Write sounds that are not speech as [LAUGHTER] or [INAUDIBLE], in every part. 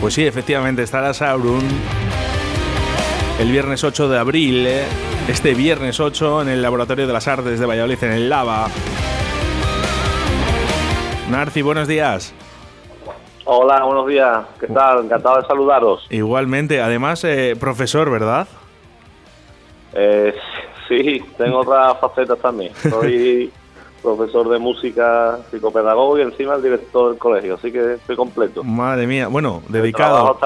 Pues sí, efectivamente, estará Sauron el viernes 8 de abril, ¿eh? este viernes 8 en el Laboratorio de las Artes de Valladolid, en el Lava. Narci, buenos días. Hola, buenos días. ¿Qué tal? Encantado de saludaros. Igualmente, además, eh, profesor, ¿verdad? Eh, sí, tengo otras facetas también. Soy [LAUGHS] profesor de música, psicopedagogo y encima el director del colegio, así que estoy completo. Madre mía, bueno, dedicado,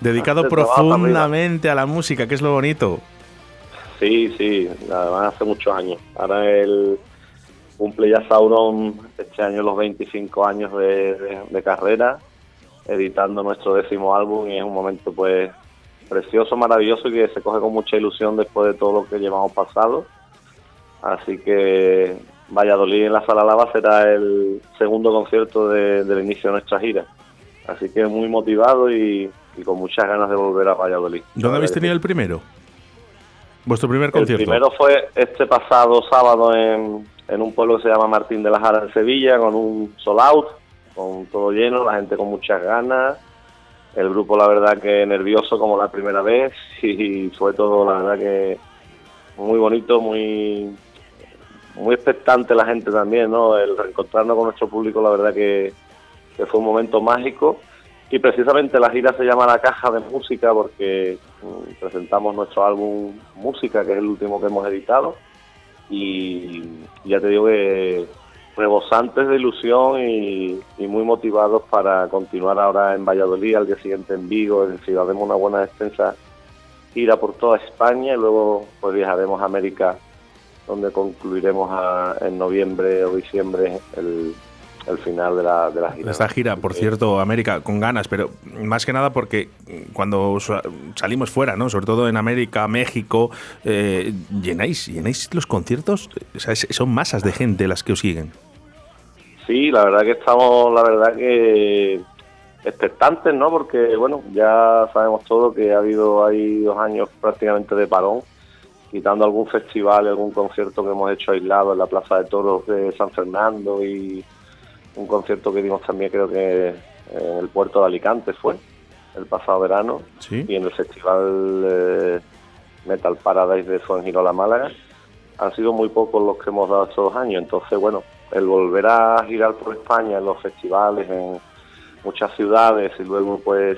dedicado profundamente a la música, que es lo bonito. Sí, sí, además hace muchos años. Ahora el cumple ya Sauron este año los 25 años de, carrera, editando nuestro décimo álbum y es un momento pues precioso, maravilloso y que se coge con mucha ilusión después de todo lo que llevamos pasado. Así que Valladolid en la Sala Lava será el segundo concierto del inicio de nuestra gira. Así que muy motivado y, con muchas ganas de volver a Valladolid. ¿Dónde habéis tenido el primero? ¿Vuestro primer concierto? El primero fue este pasado sábado en, un pueblo que se llama Martín de la Jara en Sevilla, con un sold out, con todo lleno, la gente con muchas ganas. El grupo, la verdad, que nervioso como la primera vez [LAUGHS] y fue todo, la verdad, que muy bonito, muy muy expectante la gente también, ¿no? El reencontrarnos con nuestro público, la verdad que, fue un momento mágico. Y precisamente la gira se llama La Caja de Música porque mm, presentamos nuestro álbum Música, que es el último que hemos editado. Y ya te digo que rebosantes de ilusión y, muy motivados para continuar ahora en Valladolid, al día siguiente en Vigo, es decir, haremos una buena extensa gira por toda España y luego pues viajaremos a América donde concluiremos en noviembre o diciembre el, final de la, de la gira. Esta gira, por cierto, América, con ganas, pero más que nada porque cuando salimos fuera, ¿no? sobre todo en América, México, eh, llenáis, llenáis los conciertos, son masas de gente las que os siguen. Sí, la verdad que estamos, la verdad que expectantes, ¿no? Porque, bueno, ya sabemos todo que ha habido ahí dos años prácticamente de parón quitando algún festival, algún concierto que hemos hecho aislado en la Plaza de Toros de San Fernando y un concierto que dimos también creo que en el puerto de Alicante fue el pasado verano. Y en el festival eh, Metal Paradise de Fuengirola Málaga. Han sido muy pocos los que hemos dado estos dos años. Entonces bueno el volver a girar por España en los festivales en muchas ciudades y luego pues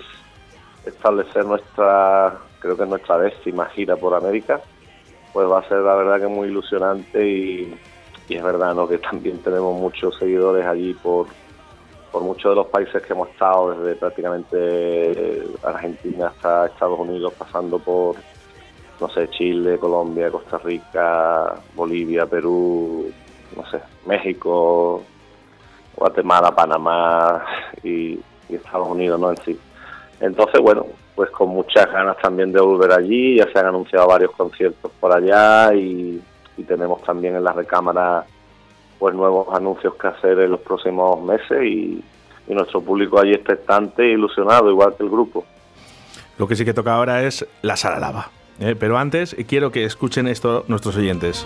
establecer nuestra creo que nuestra décima gira por América pues va a ser la verdad que muy ilusionante y, es verdad ¿no? que también tenemos muchos seguidores allí por, por muchos de los países que hemos estado, desde prácticamente eh, Argentina hasta Estados Unidos, pasando por, no sé, Chile, Colombia, Costa Rica, Bolivia, Perú, no sé, México, Guatemala, Panamá y, y Estados Unidos, ¿no? En sí. Entonces, bueno, pues con muchas ganas también de volver allí. Ya se han anunciado varios conciertos por allá y, tenemos también en la recámara pues nuevos anuncios que hacer en los próximos meses y, nuestro público allí expectante e ilusionado, igual que el grupo. Lo que sí que toca ahora es la sala lava. ¿eh? Pero antes quiero que escuchen esto nuestros oyentes.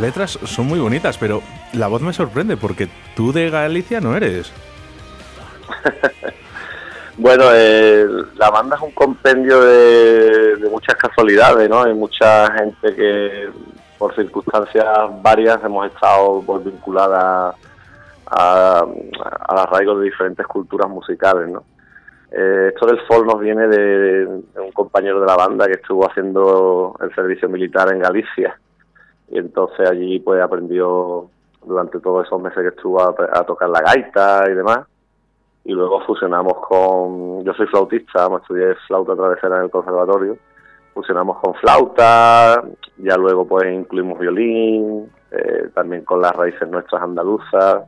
Letras son muy bonitas, pero la voz me sorprende porque tú de Galicia no eres. [LAUGHS] bueno, eh, la banda es un compendio de, muchas casualidades, ¿no? Hay mucha gente que por circunstancias varias hemos estado pues, vinculadas a, a, arraigo de diferentes culturas musicales, ¿no? Eh, esto del folk nos viene de, un compañero de la banda que estuvo haciendo el servicio militar en Galicia y entonces allí pues aprendió durante todos esos meses que estuvo a, tocar la gaita y demás. Y luego fusionamos con yo soy flautista me estudié flauta travesera en el conservatorio. Fusionamos con flauta ya luego pues incluimos violín eh, también con las raíces nuestras andaluzas.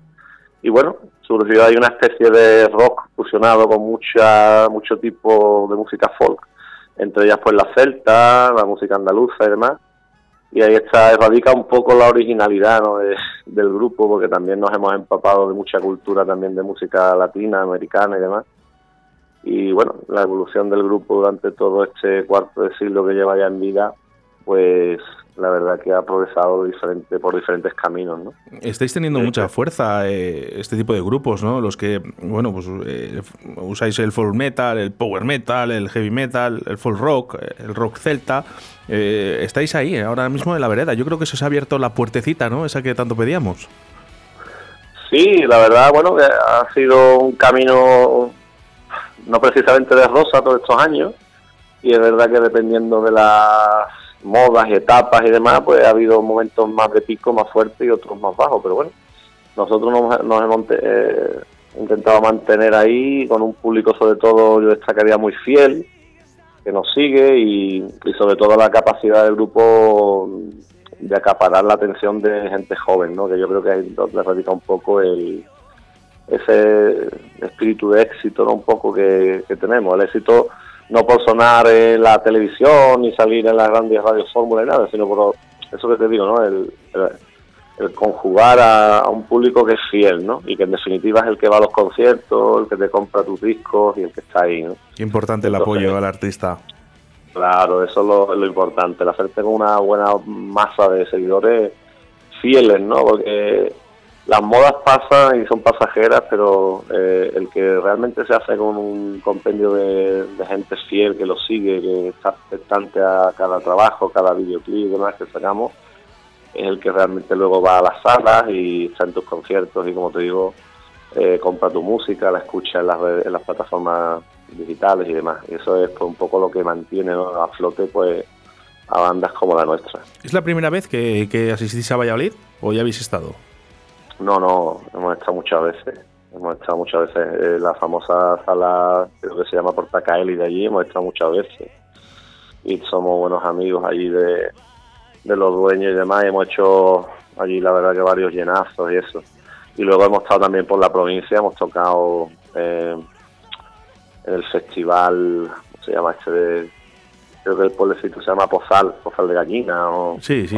Y bueno, surgió ahí una especie de rock fusionado con mucha mucho tipo de música folk, entre ellas pues la celta, la música andaluza y demás. Y ahí está, radica un poco la originalidad del grupo, porque también nos hemos empapado de mucha cultura también de música latina, americana y demás. Y bueno, la evolución del grupo durante todo este cuarto de siglo que lleva ya en vida, pues la verdad que ha progresado diferente, por diferentes caminos. ¿no? Estáis teniendo mucha fuerza eh, este tipo de grupos, ¿no? Los que, bueno, pues eh, usáis el folk metal, el power metal, el heavy metal, el folk rock, eh, el rock celta. estáis ahí, ahora mismo en la vereda. Yo creo que se os ha abierto la puertecita, ¿no? Esa que tanto pedíamos. Sí, la verdad, bueno, que ha sido un camino no precisamente de rosa todos estos años. Y es verdad que dependiendo de las modas y etapas y demás, pues ha habido momentos más de pico, más fuertes y otros más bajos, pero bueno, nosotros nos, hemos eh, intentado mantener ahí con un público sobre todo, yo destacaría muy fiel, que nos sigue y, sobre todo la capacidad del grupo de acaparar la atención de gente joven, ¿no? que yo creo que ahí donde radica un poco el ese espíritu de éxito ¿no? un poco que, que tenemos. El éxito no por sonar en la televisión ni salir en las grandes radios fórmula y nada, sino por eso que te digo, ¿no? El, conjugar a, un público que es fiel, ¿no? Y que en definitiva es el que va a los conciertos, el que te compra tus discos y el que está ahí, ¿no? Qué importante el apoyo al artista. Claro, eso es lo, lo importante, el hacerte con una buena masa de seguidores fieles, ¿no? Porque las modas pasan y son pasajeras, pero eh, el que realmente se hace con un compendio de, gente fiel que lo sigue, que está expectante a cada trabajo, cada videoclip y demás que sacamos, es el que realmente luego va a las salas y está en tus conciertos y como te digo, eh, compra tu música, la escucha en las, en las plataformas digitales y demás. Y eso es pues, un poco lo que mantiene a flote pues a bandas como la nuestra. ¿Es la primera vez que, que asistís a Valladolid o ya habéis estado? No, no, hemos estado muchas veces. Hemos estado muchas veces en la famosa sala, creo que se llama Portacaeli de allí, hemos estado muchas veces. Y somos buenos amigos allí de, los dueños y demás. hemos hecho allí, la verdad, que varios llenazos y eso. Y luego hemos estado también por la provincia, hemos tocado eh, en el festival, ¿cómo se llama este de creo que el pueblecito se llama Pozal, Pozal de Gallina o sí, sí.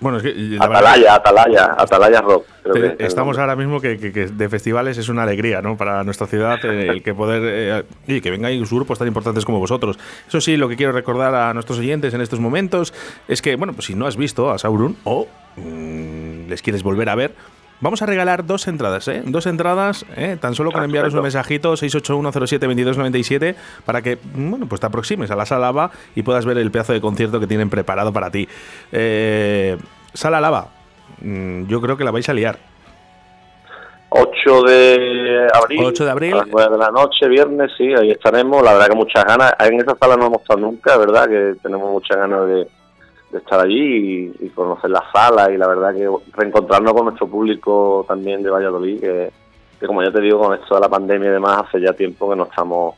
Bueno, es que, Atalaya, Atalaya, Atalaya Rock. estamos ahora mismo que, de festivales es una alegría, ¿no? Para nuestra ciudad eh, [LAUGHS] el que poder eh, y que vengan grupos tan importantes como vosotros. Eso sí, lo que quiero recordar a nuestros oyentes en estos momentos es que, bueno, pues si no has visto a Sauron o mm, les quieres volver a ver, Vamos a regalar dos entradas, ¿eh? Dos entradas, ¿eh? tan solo con enviaros un mensajito 681072297 para que, bueno, pues te aproximes a la sala lava y puedas ver el pedazo de concierto que tienen preparado para ti. Eh, sala lava, mm, yo creo que la vais a liar. 8 de abril. 8 de abril. A las 9 de la noche, viernes, sí, ahí estaremos. La verdad que muchas ganas. En esa sala no hemos estado nunca, ¿verdad? Que tenemos muchas ganas de de estar allí y, conocer la sala y la verdad que reencontrarnos con nuestro público también de Valladolid, que, como ya te digo, con esto de la pandemia y demás, hace ya tiempo que no estamos,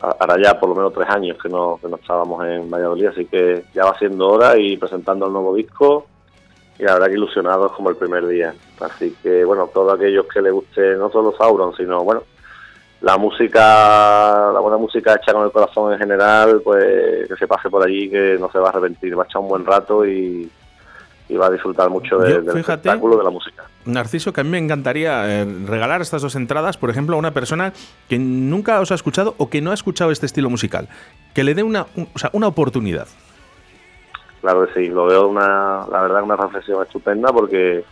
ahora ya por lo menos tres años que no, que no estábamos en Valladolid, así que ya va siendo hora y presentando el nuevo disco y la verdad que ilusionados como el primer día. Así que bueno, todos aquellos que les guste no solo Sauron, sino bueno, la música, la buena música hecha con el corazón en general, pues que se pase por allí, que no se va a arrepentir, va a echar un buen rato y, va a disfrutar mucho del espectáculo de la música. Narciso, que a mí me encantaría eh, regalar estas dos entradas, por ejemplo, a una persona que nunca os ha escuchado o que no ha escuchado este estilo musical, que le dé una, o sea, una oportunidad. claro que sí, lo veo una, la verdad, una reflexión estupenda porque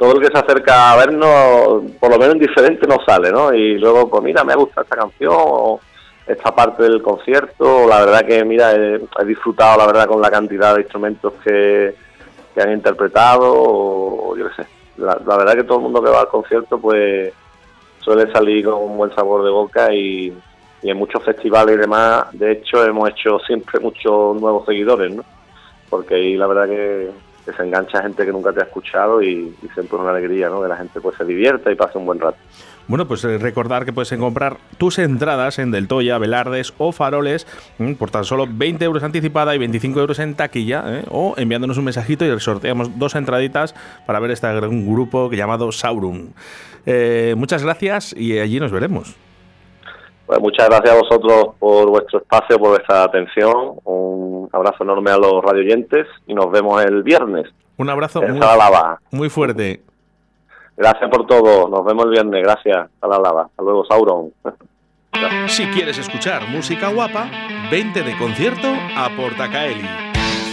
todo el que se acerca a vernos, por lo menos indiferente, no sale, ¿no? Y luego, pues mira, me gusta esta canción, o esta parte del concierto, la verdad que, mira, he, disfrutado, la verdad, con la cantidad de instrumentos que, que han interpretado, o, yo qué sé. La, la, verdad que todo el mundo que va al concierto, pues suele salir con un buen sabor de boca y, y en muchos festivales y demás, de hecho, hemos hecho siempre muchos nuevos seguidores, ¿no? Porque ahí la verdad que, se engancha gente que nunca te ha escuchado y, siempre es una alegría, ¿no? Que la gente pues se divierta y pase un buen rato. Bueno, pues eh, recordar que puedes comprar tus entradas en Del Toya, Velardes o Faroles mm, por tan solo 20 euros anticipada y 25 euros en taquilla, ¿eh? o enviándonos un mensajito y sorteamos dos entraditas para ver este gran grupo llamado Saurum. Eh, muchas gracias y allí nos veremos. Pues muchas gracias a vosotros por vuestro espacio, por vuestra atención. Un abrazo enorme a los radioyentes y nos vemos el viernes. Un abrazo muy, lava. muy fuerte. Gracias por todo. Nos vemos el viernes. Gracias. A la lava. Hasta luego, Sauron. Si quieres escuchar música guapa, vente de concierto a Portacaeli.